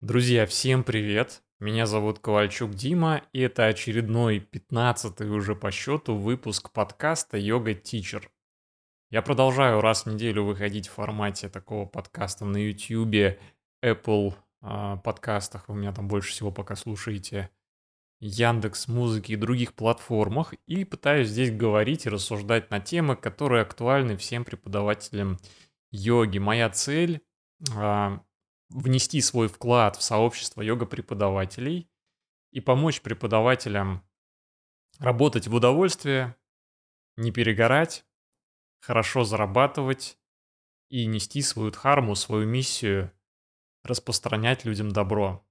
Друзья, всем привет! Меня зовут Ковальчук Дима, и это очередной, 15 уже по счету, выпуск подкаста «Йога Тичер». Я продолжаю раз в неделю выходить в формате такого подкаста на YouTube, Apple э, подкастах, вы меня там больше всего пока слушаете, Яндекс Музыки и других платформах, и пытаюсь здесь говорить и рассуждать на темы, которые актуальны всем преподавателям йоги. Моя цель э, внести свой вклад в сообщество йога-преподавателей и помочь преподавателям работать в удовольствие, не перегорать, хорошо зарабатывать и нести свою дхарму, свою миссию, распространять людям добро.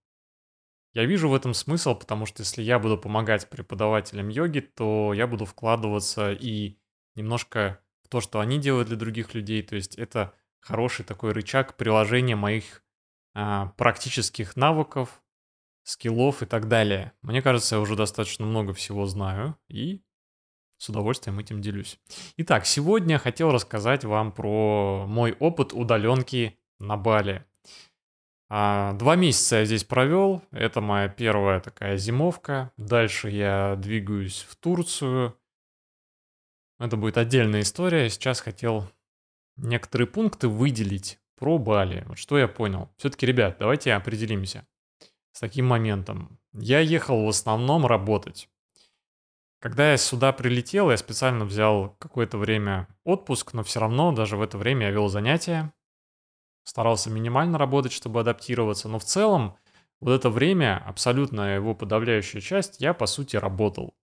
Я вижу в этом смысл, потому что если я буду помогать преподавателям йоги, то я буду вкладываться и немножко в то, что они делают для других людей. То есть это хороший такой рычаг приложения моих практических навыков, скиллов и так далее. Мне кажется, я уже достаточно много всего знаю и с удовольствием этим делюсь. Итак, сегодня хотел рассказать вам про мой опыт удаленки на Бали. А, два месяца я здесь провел. Это моя первая такая зимовка. Дальше я двигаюсь в Турцию. Это будет отдельная история. Сейчас хотел некоторые пункты выделить про Бали. Вот что я понял. Все-таки, ребят, давайте определимся с таким моментом. Я ехал в основном работать. Когда я сюда прилетел, я специально взял какое-то время отпуск, но все равно даже в это время я вел занятия. Старался минимально работать, чтобы адаптироваться. Но в целом, вот это время, абсолютно его подавляющая часть, я, по сути, работал.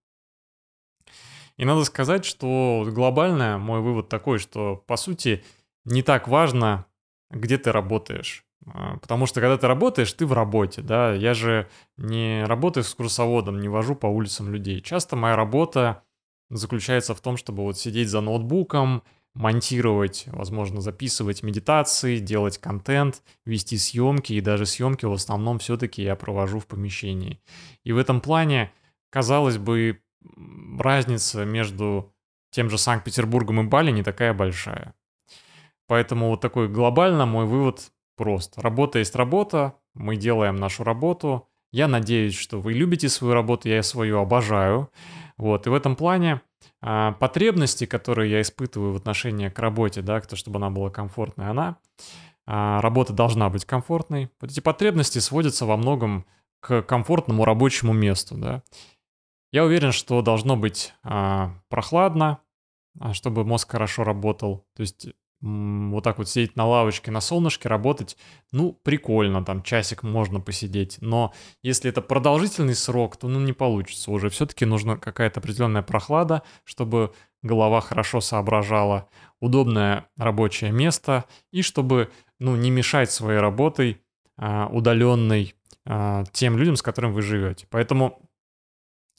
И надо сказать, что глобально мой вывод такой, что, по сути, не так важно, где ты работаешь. А, потому что когда ты работаешь, ты в работе, да. Я же не работаю с курсоводом, не вожу по улицам людей. Часто моя работа заключается в том, чтобы вот сидеть за ноутбуком, монтировать, возможно, записывать медитации, делать контент, вести съемки, и даже съемки в основном все-таки я провожу в помещении. И в этом плане, казалось бы, разница между тем же Санкт-Петербургом и Бали не такая большая. Поэтому вот такой глобально мой вывод прост. Работа есть работа, мы делаем нашу работу. Я надеюсь, что вы любите свою работу, я свою обожаю. Вот, и в этом плане а, потребности, которые я испытываю в отношении к работе, да, то, чтобы она была комфортной, она, а, работа должна быть комфортной. Вот эти потребности сводятся во многом к комфортному рабочему месту, да. Я уверен, что должно быть а, прохладно, а, чтобы мозг хорошо работал. То есть вот так вот сидеть на лавочке на солнышке, работать, ну, прикольно, там часик можно посидеть, но если это продолжительный срок, то ну не получится уже. Все-таки нужна какая-то определенная прохлада, чтобы голова хорошо соображала, удобное рабочее место и чтобы, ну, не мешать своей работой а, удаленной а, тем людям, с которыми вы живете. Поэтому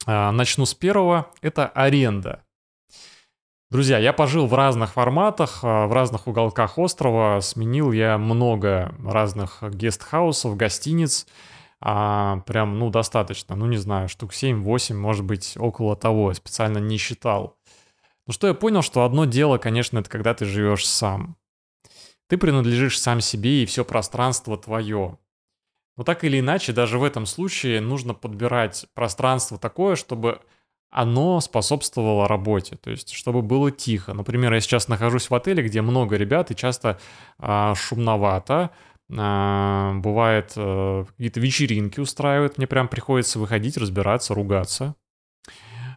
а, начну с первого, это аренда. Друзья, я пожил в разных форматах, а, в разных уголках острова. Сменил я много разных гестхаусов, гостиниц. А, прям, ну, достаточно. Ну, не знаю, штук 7-8, может быть, около того. Специально не считал. Ну, что я понял, что одно дело, конечно, это когда ты живешь сам. Ты принадлежишь сам себе, и все пространство твое. Но так или иначе, даже в этом случае нужно подбирать пространство такое, чтобы оно способствовало работе, то есть чтобы было тихо. Например, я сейчас нахожусь в отеле, где много ребят и часто а, шумновато, а, бывает а, какие-то вечеринки устраивают, мне прям приходится выходить, разбираться, ругаться.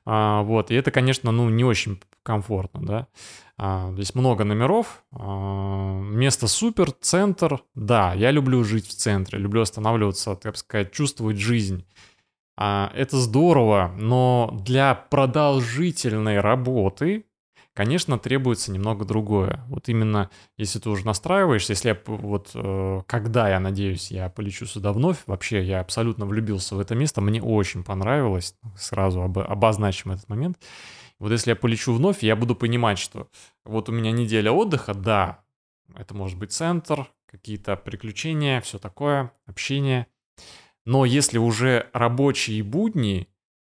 А, вот, и это, конечно, ну, не очень комфортно, да. А, здесь много номеров, а, место супер, центр, да, я люблю жить в центре, люблю останавливаться, так сказать, чувствовать жизнь. А, это здорово, но для продолжительной работы, конечно, требуется немного другое. Вот именно, если ты уже настраиваешься, если я вот, э, когда я надеюсь, я полечу сюда вновь, вообще я абсолютно влюбился в это место, мне очень понравилось, сразу об, обозначим этот момент. Вот если я полечу вновь, я буду понимать, что вот у меня неделя отдыха, да, это может быть центр, какие-то приключения, все такое, общение – но если уже рабочие будни,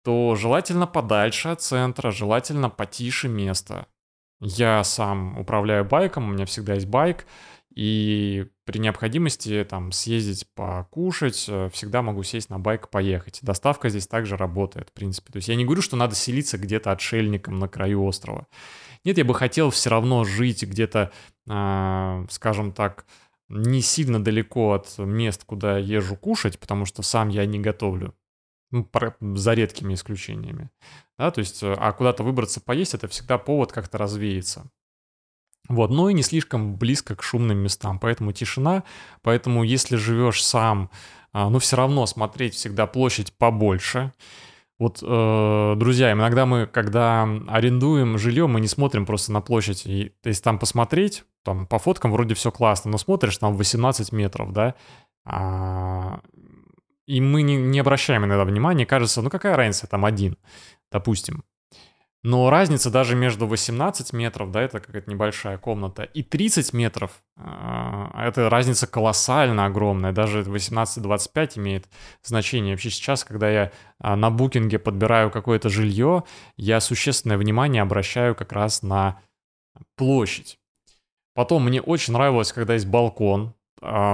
то желательно подальше от центра, желательно потише место. Я сам управляю байком, у меня всегда есть байк, И при необходимости там съездить покушать, э, всегда могу сесть на байк, поехать. Доставка здесь также работает, в принципе. То есть я не говорю, что надо селиться где-то отшельником на краю острова. Нет, я бы хотел все равно жить где-то, э, скажем так, не сильно далеко от мест, куда езжу кушать, потому что сам я не готовлю. Ну, за редкими исключениями. Да, то есть, а куда-то выбраться поесть, это всегда повод как-то развеяться. Вот, но и не слишком близко к шумным местам, поэтому тишина, поэтому если живешь сам, а, ну все равно смотреть всегда площадь побольше. Вот, э, друзья, иногда мы, когда арендуем жилье, мы не смотрим просто на площадь. И, то есть там посмотреть, там по фоткам вроде все классно, но смотришь, там 18 метров, да, а, и мы не, не обращаем иногда внимания, кажется, ну какая разница, там один, допустим. Но разница даже между 18 метров, да, это какая-то небольшая комната, и 30 метров, э, это разница колоссально огромная. Даже 18-25 имеет значение. Вообще сейчас, когда я э, на букинге подбираю какое-то жилье, я существенное внимание обращаю как раз на площадь. Потом мне очень нравилось, когда есть балкон, а,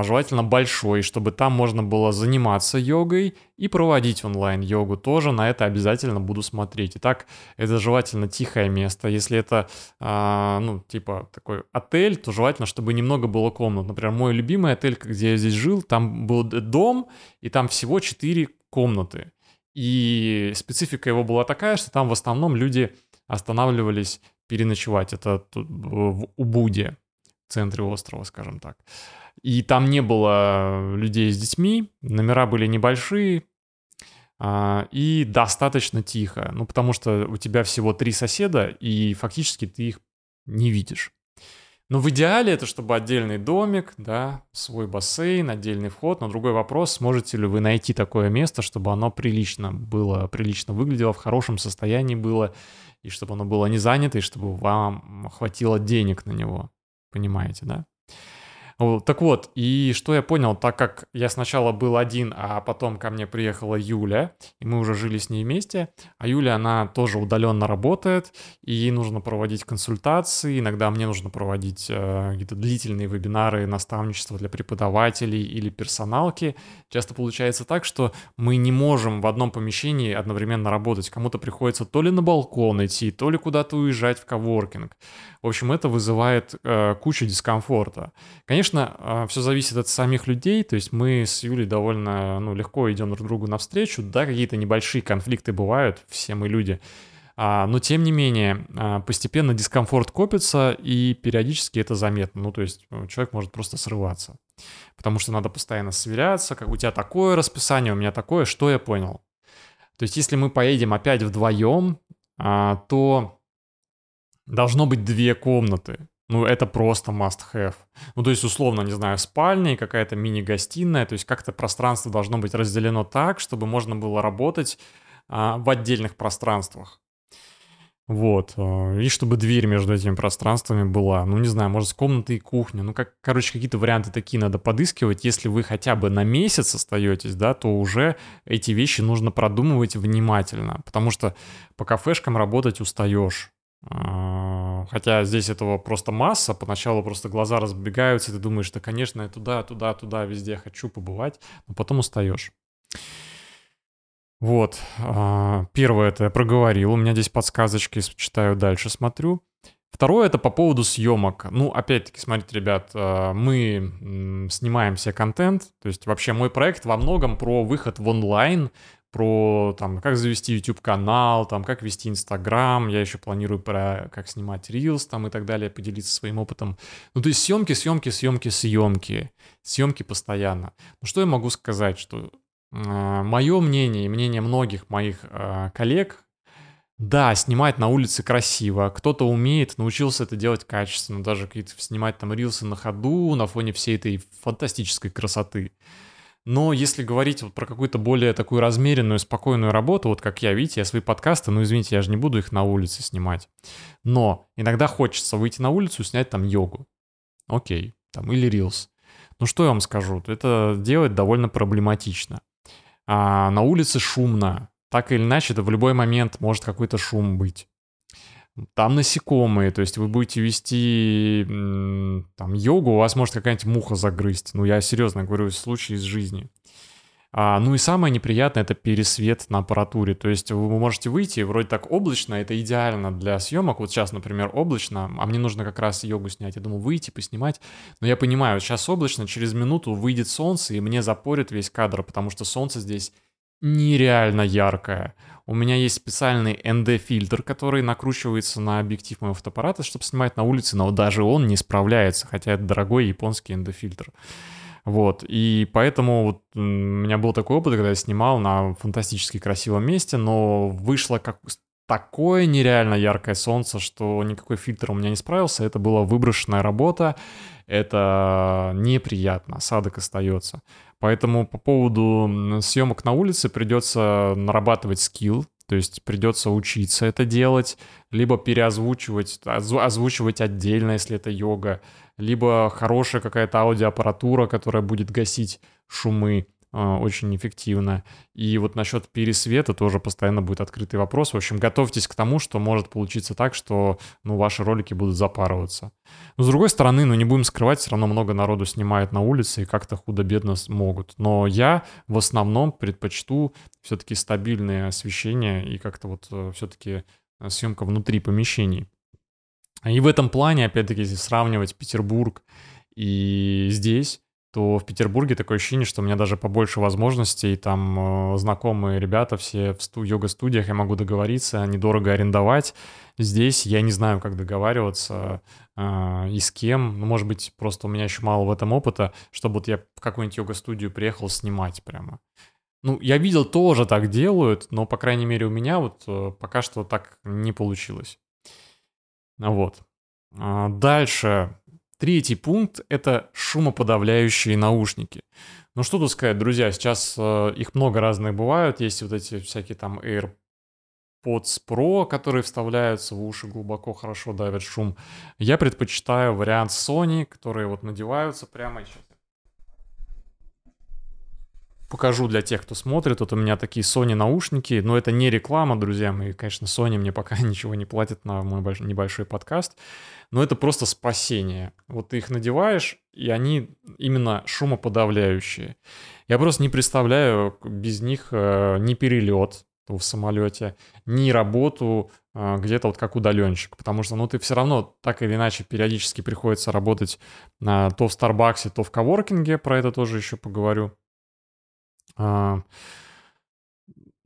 желательно большой, чтобы там можно было заниматься йогой и проводить онлайн-йогу. Тоже на это обязательно буду смотреть. Итак, это желательно тихое место. Если это, а, ну, типа такой отель, то желательно, чтобы немного было комнат. Например, мой любимый отель, где я здесь жил, там был дом, и там всего 4 комнаты. И специфика его была такая, что там в основном люди останавливались переночевать. Это в Убуде, в центре острова, скажем так. И там не было людей с детьми, номера были небольшие а, и достаточно тихо. Ну, потому что у тебя всего три соседа, и фактически ты их не видишь. Но в идеале это чтобы отдельный домик, да, свой бассейн, отдельный вход. Но другой вопрос, сможете ли вы найти такое место, чтобы оно прилично было, прилично выглядело, в хорошем состоянии было, и чтобы оно было не занято, и чтобы вам хватило денег на него. Понимаете, да? Так вот, и что я понял, так как я сначала был один, а потом ко мне приехала Юля, и мы уже жили с ней вместе, а Юля, она тоже удаленно работает, и ей нужно проводить консультации, иногда мне нужно проводить э, какие-то длительные вебинары, наставничества для преподавателей или персоналки. Часто получается так, что мы не можем в одном помещении одновременно работать. Кому-то приходится то ли на балкон идти, то ли куда-то уезжать в коворкинг. В общем, это вызывает э, кучу дискомфорта. Конечно, э, все зависит от самих людей, то есть мы с Юлей довольно ну, легко идем друг другу навстречу, да, какие-то небольшие конфликты бывают, все мы люди, а, но тем не менее, а, постепенно дискомфорт копится, и периодически это заметно. Ну, то есть э, человек может просто срываться. Потому что надо постоянно сверяться, как у тебя такое расписание, у меня такое, что я понял. То есть если мы поедем опять вдвоем, а, то должно быть две комнаты. Ну, это просто must-have. Ну, то есть, условно, не знаю, спальня и какая-то мини-гостиная. То есть, как-то пространство должно быть разделено так, чтобы можно было работать а, в отдельных пространствах. Вот. А, и чтобы дверь между этими пространствами была. Ну, не знаю, может, с комнатой и кухня. Ну, как, короче, какие-то варианты такие надо подыскивать. Если вы хотя бы на месяц остаетесь, да, то уже эти вещи нужно продумывать внимательно. Потому что по кафешкам работать устаешь. А, хотя здесь этого просто масса, поначалу просто глаза разбегаются, и ты думаешь, да, конечно, я туда, туда, туда, везде хочу побывать, но потом устаешь. Вот, а, первое это я проговорил, у меня здесь подсказочки, читаю дальше, смотрю. Второе это по поводу съемок. Ну, опять-таки, смотрите, ребят, а, мы снимаем все контент, то есть вообще мой проект во многом про выход в онлайн, про там, как завести YouTube канал, там, как вести Инстаграм, я еще планирую про как снимать Reels там и так далее, поделиться своим опытом. Ну, то есть съемки, съемки, съемки, съемки, съемки постоянно. Ну, что я могу сказать, что э, а, мое мнение и мнение многих моих э, коллег, да, снимать на улице красиво, кто-то умеет, научился это делать качественно, даже какие-то снимать там рилсы на ходу на фоне всей этой фантастической красоты. Но если говорить вот про какую-то более такую размеренную, спокойную работу, вот как я, видите, я свои подкасты, ну извините, я же не буду их на улице снимать. Но иногда хочется выйти на улицу снять там йогу. Окей, там или рилс. Ну что я вам скажу, это делать довольно проблематично. А на улице шумно. Так или иначе, это в любой момент может какой-то шум быть. Там насекомые, то есть вы будете вести там йогу, у вас может какая-нибудь муха загрызть. Ну, я серьезно говорю, случай из жизни. А, ну и самое неприятное это пересвет на аппаратуре. То есть вы можете выйти, вроде так облачно, это идеально для съемок. Вот сейчас, например, облачно, а мне нужно как раз йогу снять. Я думаю, выйти, поснимать. Но я понимаю, сейчас облачно, через минуту выйдет солнце, и мне запорит весь кадр, потому что солнце здесь нереально яркое. У меня есть специальный ND-фильтр, который накручивается на объектив моего фотоаппарата, чтобы снимать на улице, но даже он не справляется, хотя это дорогой японский ND-фильтр. Вот, и поэтому вот у меня был такой опыт, когда я снимал на фантастически красивом месте, но вышло как такое нереально яркое солнце, что никакой фильтр у меня не справился. Это была выброшенная работа, это неприятно, осадок остается. Поэтому по поводу съемок на улице придется нарабатывать скилл, то есть придется учиться это делать, либо переозвучивать, озвучивать отдельно, если это йога, либо хорошая какая-то аудиоаппаратура, которая будет гасить шумы очень эффективно. И вот насчет пересвета тоже постоянно будет открытый вопрос. В общем, готовьтесь к тому, что может получиться так, что ну, ваши ролики будут запарываться. Но с другой стороны, ну не будем скрывать, все равно много народу снимает на улице и как-то худо-бедно могут. Но я в основном предпочту все-таки стабильное освещение и как-то вот э, все-таки э, съемка внутри помещений. И в этом плане, опять-таки, если сравнивать Петербург и здесь, то в Петербурге такое ощущение, что у меня даже побольше возможностей, там э, знакомые ребята все в сту- йога-студиях, я могу договориться, недорого арендовать. Здесь я не знаю, как договариваться э, и с кем. Ну, может быть, просто у меня еще мало в этом опыта, чтобы вот я в какую-нибудь йога-студию приехал снимать прямо. Ну, я видел, тоже так делают, но, по крайней мере, у меня вот э, пока что так не получилось. Вот. А, дальше. Третий пункт — это шумоподавляющие наушники. Ну что тут сказать, друзья, сейчас э, их много разных бывают. Есть вот эти всякие там AirPods Pro, которые вставляются в уши глубоко, хорошо давят шум. Я предпочитаю вариант Sony, которые вот надеваются прямо сейчас покажу для тех, кто смотрит. Вот у меня такие Sony наушники, но это не реклама, друзья мои. Конечно, Sony мне пока ничего не платит на мой небольшой подкаст, но это просто спасение. Вот ты их надеваешь, и они именно шумоподавляющие. Я просто не представляю без них э, ни перелет в самолете, ни работу э, где-то вот как удаленщик, потому что, ну, ты все равно так или иначе периодически приходится работать э, то в Старбаксе, то в коворкинге, про это тоже еще поговорю. А,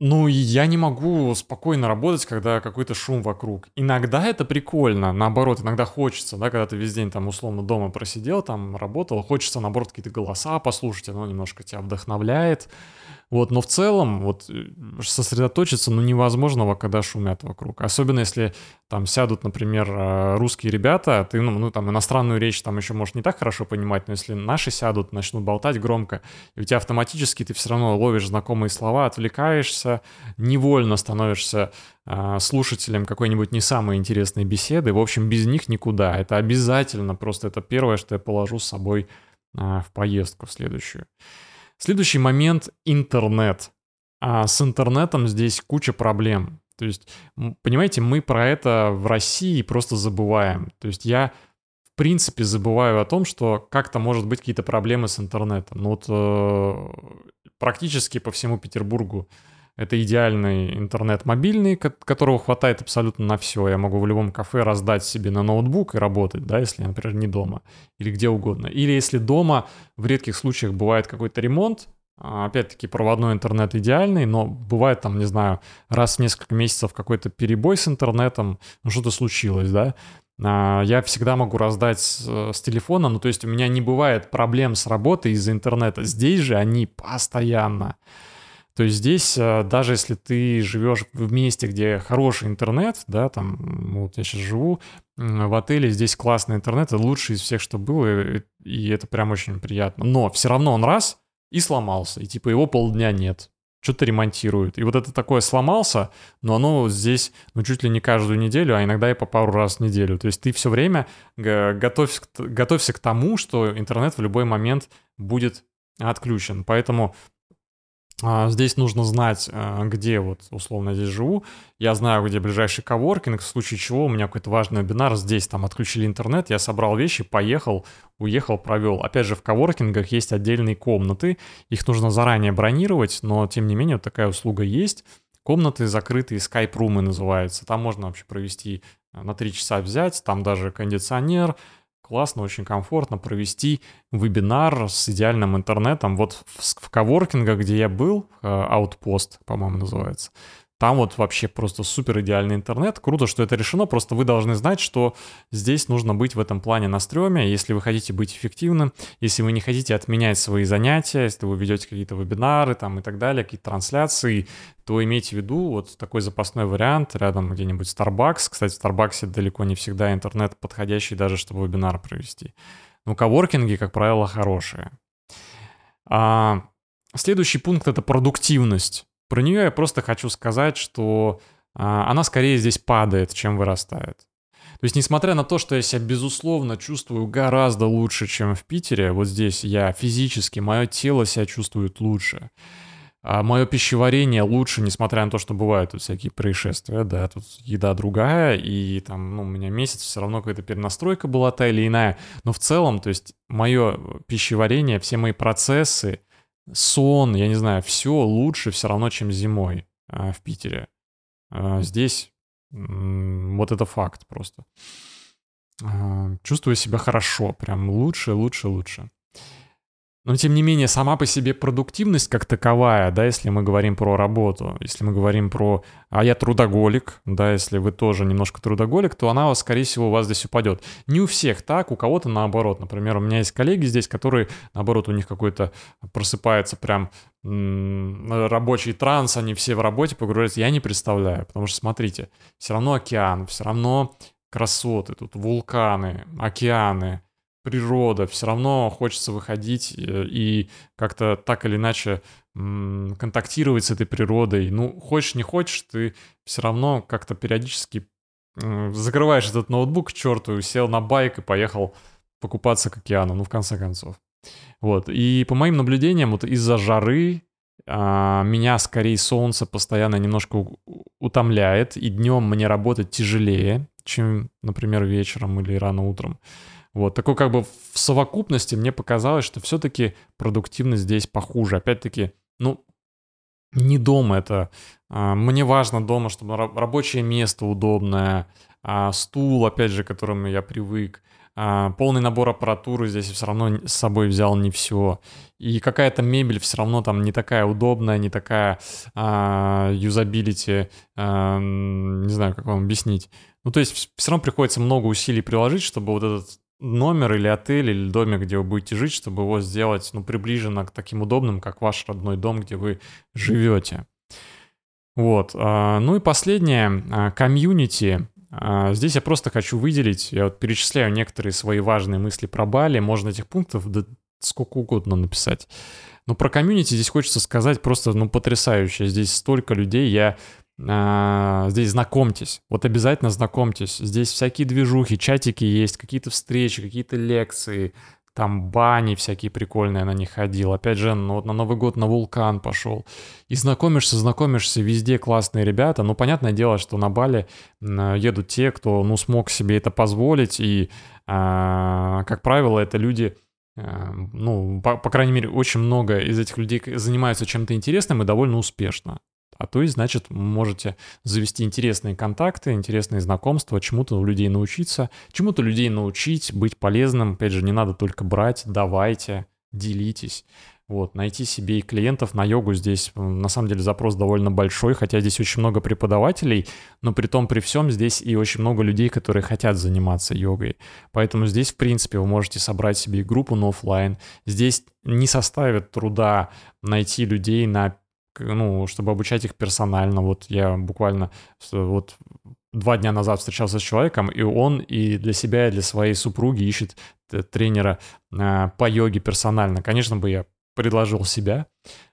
ну, я не могу спокойно работать, когда какой-то шум вокруг. Иногда это прикольно, наоборот, иногда хочется, да, когда ты весь день там условно дома просидел, там работал, хочется, наоборот, какие-то голоса послушать, оно немножко тебя вдохновляет. Вот, но в целом вот э, сосредоточиться ну невозможно, когда шумят вокруг. Особенно если там сядут, например, э, русские ребята, ты, ну, ну там иностранную речь там еще можешь не так хорошо понимать, но если наши сядут, начнут болтать громко, и у тебя автоматически ты все равно ловишь знакомые слова, отвлекаешься, невольно становишься э, слушателем какой-нибудь не самой интересной беседы. В общем, без них никуда. Это обязательно, просто это первое, что я положу с собой э, в поездку следующую. Следующий момент — интернет. А с интернетом здесь куча проблем. То есть, понимаете, мы про это в России просто забываем. То есть я, в принципе, забываю о том, что как-то может быть какие-то проблемы с интернетом. Ну вот э, практически по всему Петербургу это идеальный интернет мобильный, которого хватает абсолютно на все. Я могу в любом кафе раздать себе на ноутбук и работать, да, если я, например, не дома или где угодно. Или если дома в редких случаях бывает какой-то ремонт, а, опять-таки проводной интернет идеальный, но бывает там, не знаю, раз в несколько месяцев какой-то перебой с интернетом, ну что-то случилось, да, а, я всегда могу раздать с телефона, ну то есть у меня не бывает проблем с работой из-за интернета. Здесь же они постоянно. То есть здесь, э, даже если ты живешь в месте, где хороший интернет, да, там, вот я сейчас живу в отеле, здесь классный интернет, это лучший из всех, что было, и это прям очень приятно. Но все равно он раз и сломался, и типа его полдня нет, что-то ремонтируют. И вот это такое сломался, но оно здесь, ну, чуть ли не каждую неделю, а иногда и по пару раз в неделю. То есть ты все время готовься, готовься к тому, что интернет в любой момент будет отключен. Поэтому а, здесь нужно знать, а, где вот условно здесь живу. Я знаю, где ближайший коворкинг, в случае чего у меня какой-то важный вебинар, здесь там отключили интернет, я собрал вещи, поехал, уехал, провел. Опять же, в коворкингах есть отдельные комнаты, их нужно заранее бронировать, но тем не менее вот такая услуга есть. Комнаты закрытые, скайп-румы называются. Там можно вообще провести а, на 3 часа взять, там даже кондиционер, классно, очень комфортно провести вебинар с идеальным интернетом. Вот в, в коворкингах, где я был, э, Outpost, по-моему, называется, там вот вообще просто супер идеальный интернет. Круто, что это решено, просто вы должны знать, что здесь нужно быть в этом плане на стреме, если вы хотите быть эффективным, если вы не хотите отменять свои занятия, если вы ведете какие-то вебинары там и так далее, какие-то трансляции, то имейте в виду вот такой запасной вариант рядом где-нибудь Starbucks. Кстати, в Starbucks далеко не всегда интернет подходящий даже, чтобы вебинар провести. Ну, коворкинги, как правило, хорошие. А, следующий пункт — это продуктивность. Про нее я просто хочу сказать, что а, она скорее здесь падает, чем вырастает. То есть, несмотря на то, что я себя, безусловно, чувствую гораздо лучше, чем в Питере, вот здесь я физически, мое тело себя чувствует лучше, а мое пищеварение лучше, несмотря на то, что бывают тут всякие происшествия, да, тут еда другая, и там, ну, у меня месяц все равно какая-то перенастройка была та или иная, но в целом, то есть, мое пищеварение, все мои процессы, сон, я не знаю, все лучше все равно, чем зимой а, в Питере. А, здесь вот это факт просто. А, чувствую себя хорошо, прям лучше, лучше, лучше. Но тем не менее, сама по себе продуктивность как таковая, да, если мы говорим про работу, если мы говорим про «а я трудоголик», да, если вы тоже немножко трудоголик, то она, скорее всего, у вас здесь упадет. Не у всех так, у кого-то наоборот. Например, у меня есть коллеги здесь, которые, наоборот, у них какой-то просыпается прям рабочий транс, они все в работе погружаются, я не представляю, потому что, смотрите, все равно океан, все равно красоты, тут вулканы, океаны, природа, все равно хочется выходить э, и как-то так или иначе контактировать с этой природой. Ну, хочешь, не хочешь, ты все равно как-то периодически закрываешь этот ноутбук к черту, сел на байк и поехал покупаться к океану, ну, в конце концов. Вот, и по моим наблюдениям, вот из-за жары а, меня скорее солнце постоянно немножко утомляет, и днем мне работать тяжелее, чем, например, вечером или рано утром. Вот, такой как бы в совокупности мне показалось, что все-таки продуктивность здесь похуже. Опять-таки, ну, не дома это. А, мне важно дома, чтобы рабочее место удобное, а, стул, опять же, к которому я привык, а, полный набор аппаратуры здесь все равно с собой взял не все. И какая-то мебель все равно там не такая удобная, не такая юзабилити, не знаю, как вам объяснить. Ну, то есть все равно приходится много усилий приложить, чтобы вот этот номер или отель или домик, где вы будете жить, чтобы его сделать, ну, приближенно к таким удобным, как ваш родной дом, где вы живете. Вот. А, ну и последнее, а, комьюнити. А, здесь я просто хочу выделить, я вот перечисляю некоторые свои важные мысли про Бали, можно этих пунктов да сколько угодно написать. Но про комьюнити здесь хочется сказать просто, ну, потрясающе. Здесь столько людей, я здесь знакомьтесь, вот обязательно знакомьтесь. Здесь всякие движухи, чатики есть, какие-то встречи, какие-то лекции, там бани всякие прикольные на них ходил. Опять же, ну, вот на Новый год на вулкан пошел. И знакомишься, знакомишься, везде классные ребята. Ну, понятное дело, что на Бали едут те, кто, ну, смог себе это позволить. И, а, как правило, это люди, а, ну, по, по крайней мере, очень много из этих людей занимаются чем-то интересным и довольно успешно. А то есть, значит, можете завести интересные контакты, интересные знакомства, чему-то у людей научиться, чему-то людей научить, быть полезным. Опять же, не надо только брать, давайте, делитесь. Вот, найти себе и клиентов на йогу здесь, на самом деле, запрос довольно большой, хотя здесь очень много преподавателей, но при том, при всем, здесь и очень много людей, которые хотят заниматься йогой. Поэтому здесь, в принципе, вы можете собрать себе группу на офлайн. Здесь не составит труда найти людей на ну, чтобы обучать их персонально. Вот я буквально вот два дня назад встречался с человеком, и он и для себя, и для своей супруги ищет тренера а, по йоге персонально. Конечно бы я предложил себя,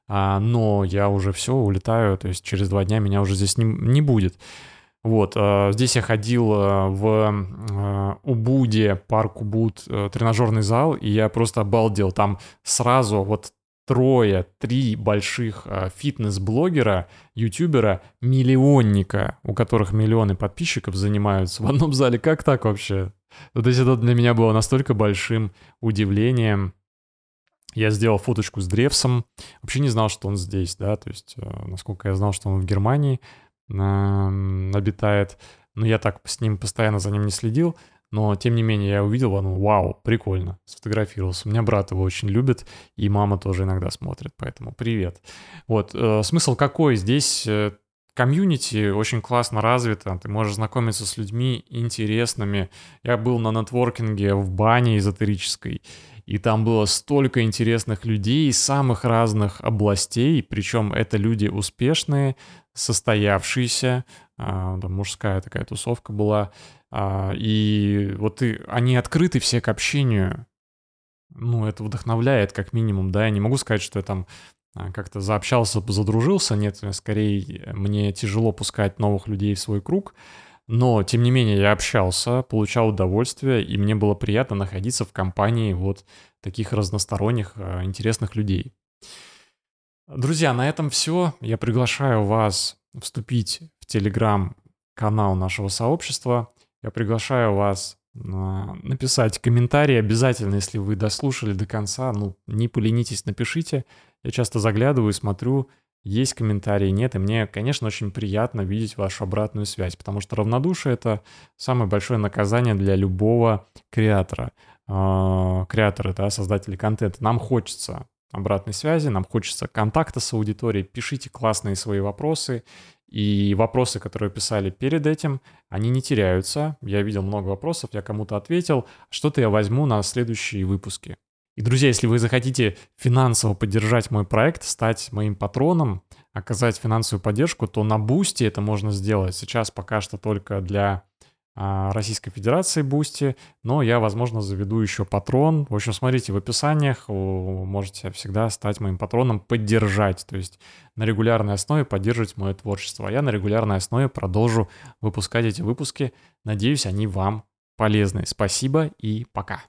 а, но я уже все, улетаю, то есть через два дня меня уже здесь не, не будет. Вот, а, здесь я ходил в Убуде, парк Убуд, э, тренажерный зал, и я просто обалдел. Там сразу вот трое, три больших э, фитнес-блогера, ютубера, миллионника, у которых миллионы подписчиков занимаются в одном зале. Как так вообще? То есть это для меня было настолько большим удивлением. Я сделал фоточку с Древсом. Вообще не знал, что он здесь, да, то есть, э, насколько я знал, что он в Германии обитает. Но я так с ним постоянно за ним не следил. Но, тем не менее, я увидел, ну, вау, прикольно, сфотографировался. У меня брат его очень любит, и мама тоже иногда смотрит, поэтому привет. Вот, э, смысл какой? Здесь э, комьюнити очень классно развито, ты можешь знакомиться с людьми интересными. Я был на нетворкинге в бане эзотерической, и там было столько интересных людей из самых разных областей, причем это люди успешные, состоявшиеся, там мужская такая тусовка была, а, и вот и, они открыты все к общению. Ну, это вдохновляет, как минимум, да. Я не могу сказать, что я там а, как-то заобщался, задружился. Нет, скорее, мне тяжело пускать новых людей в свой круг. Но, тем не менее, я общался, получал удовольствие, и мне было приятно находиться в компании вот таких разносторонних, а, интересных людей. Друзья, на этом все. Я приглашаю вас вступить в телеграм-канал нашего сообщества. Я приглашаю вас а, написать комментарий обязательно, если вы дослушали до конца. Ну, не поленитесь, напишите. Я часто заглядываю, смотрю, есть комментарии, нет. И мне, конечно, очень приятно видеть вашу обратную связь, потому что равнодушие — это самое большое наказание для любого креатора. Э, креаторы, да, создатели контента. Нам хочется обратной связи, нам хочется контакта с аудиторией. Пишите классные свои вопросы. И вопросы, которые писали перед этим, они не теряются. Я видел много вопросов, я кому-то ответил. Что-то я возьму на следующие выпуски. И, друзья, если вы захотите финансово поддержать мой проект, стать моим патроном, оказать финансовую поддержку, то на Boosty это можно сделать. Сейчас пока что только для Российской Федерации Boosty, но я, возможно, заведу еще Patreon. В общем, смотрите в описаниях, вы можете всегда стать моим патроном, поддержать, то есть на регулярной основе поддерживать мое творчество. А я на регулярной основе продолжу выпускать эти выпуски. Надеюсь, они вам полезны. Спасибо и пока.